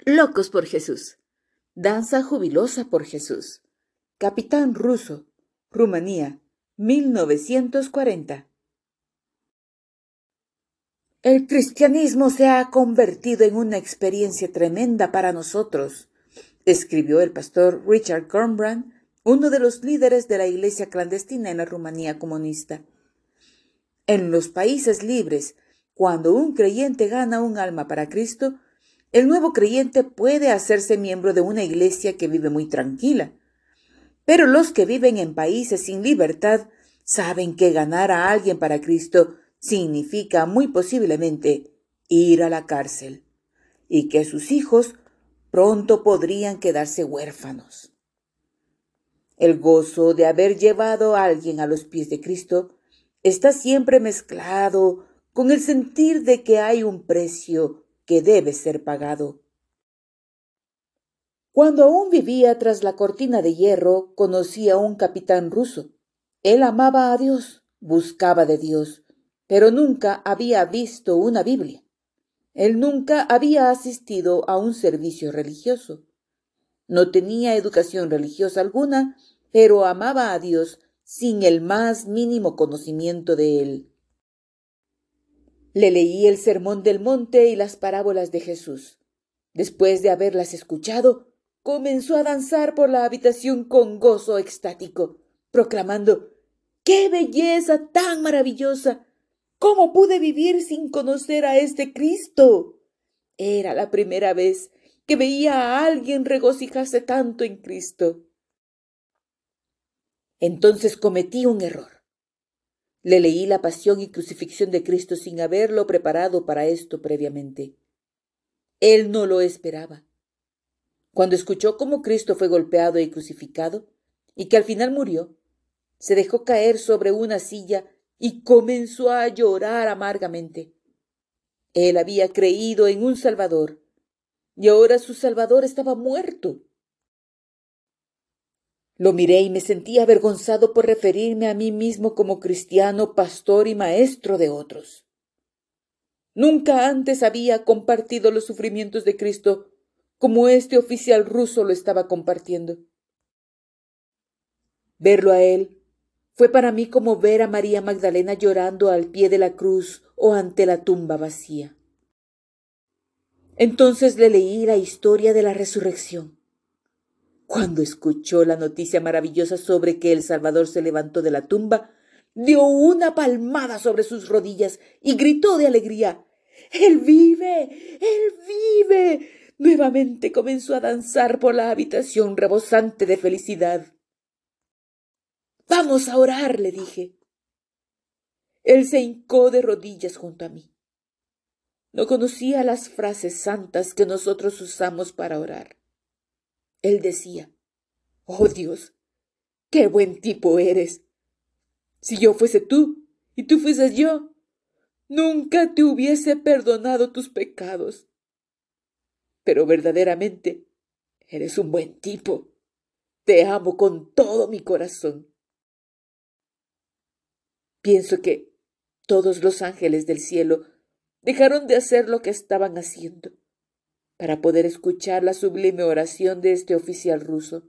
Locos por Jesús. Danza jubilosa por Jesús. Capitán ruso. Rumanía, 1940. El cristianismo se ha convertido en una experiencia tremenda para nosotros, escribió el pastor Richard Cornbrand, uno de los líderes de la iglesia clandestina en la Rumanía comunista. En los países libres, cuando un creyente gana un alma para Cristo, el nuevo creyente puede hacerse miembro de una iglesia que vive muy tranquila. Pero los que viven en países sin libertad saben que ganar a alguien para Cristo significa muy posiblemente ir a la cárcel y que sus hijos pronto podrían quedarse huérfanos. El gozo de haber llevado a alguien a los pies de Cristo está siempre mezclado con el sentir de que hay un precio que debe ser pagado. Cuando aún vivía tras la cortina de hierro, conocí a un capitán ruso. Él amaba a Dios, buscaba de Dios, pero nunca había visto una Biblia. Él nunca había asistido a un servicio religioso. No tenía educación religiosa alguna, pero amaba a Dios sin el más mínimo conocimiento de él. Le leí el Sermón del Monte y las parábolas de Jesús. Después de haberlas escuchado, comenzó a danzar por la habitación con gozo extático, proclamando ¡Qué belleza tan maravillosa! ¿Cómo pude vivir sin conocer a este Cristo? Era la primera vez que veía a alguien regocijarse tanto en Cristo. Entonces cometí un error. Le leí la pasión y crucifixión de Cristo sin haberlo preparado para esto previamente. Él no lo esperaba. Cuando escuchó cómo Cristo fue golpeado y crucificado, y que al final murió, se dejó caer sobre una silla y comenzó a llorar amargamente. Él había creído en un Salvador, y ahora su Salvador estaba muerto. Lo miré y me sentí avergonzado por referirme a mí mismo como cristiano, pastor y maestro de otros. Nunca antes había compartido los sufrimientos de Cristo como este oficial ruso lo estaba compartiendo. Verlo a él fue para mí como ver a María Magdalena llorando al pie de la cruz o ante la tumba vacía. Entonces le leí la historia de la resurrección. Cuando escuchó la noticia maravillosa sobre que el Salvador se levantó de la tumba, dio una palmada sobre sus rodillas y gritó de alegría Él vive. Él vive. Nuevamente comenzó a danzar por la habitación rebosante de felicidad. Vamos a orar, le dije. Él se hincó de rodillas junto a mí. No conocía las frases santas que nosotros usamos para orar. Él decía, Oh Dios, qué buen tipo eres. Si yo fuese tú y tú fueses yo, nunca te hubiese perdonado tus pecados. Pero verdaderamente eres un buen tipo. Te amo con todo mi corazón. Pienso que todos los ángeles del cielo dejaron de hacer lo que estaban haciendo para poder escuchar la sublime oración de este oficial ruso.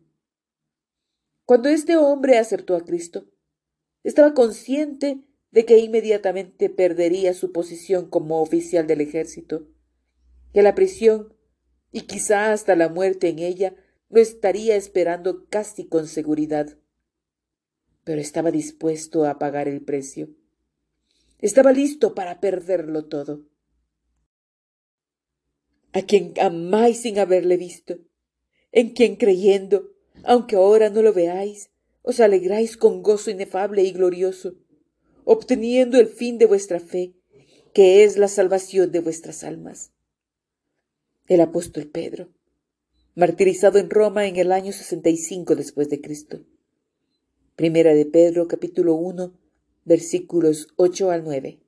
Cuando este hombre acertó a Cristo, estaba consciente de que inmediatamente perdería su posición como oficial del ejército, que la prisión y quizá hasta la muerte en ella lo estaría esperando casi con seguridad. Pero estaba dispuesto a pagar el precio. Estaba listo para perderlo todo a quien amáis sin haberle visto, en quien creyendo, aunque ahora no lo veáis, os alegráis con gozo inefable y glorioso, obteniendo el fin de vuestra fe, que es la salvación de vuestras almas. El apóstol Pedro, martirizado en Roma en el año 65 después de Cristo. Primera de Pedro capítulo 1 versículos 8 al 9.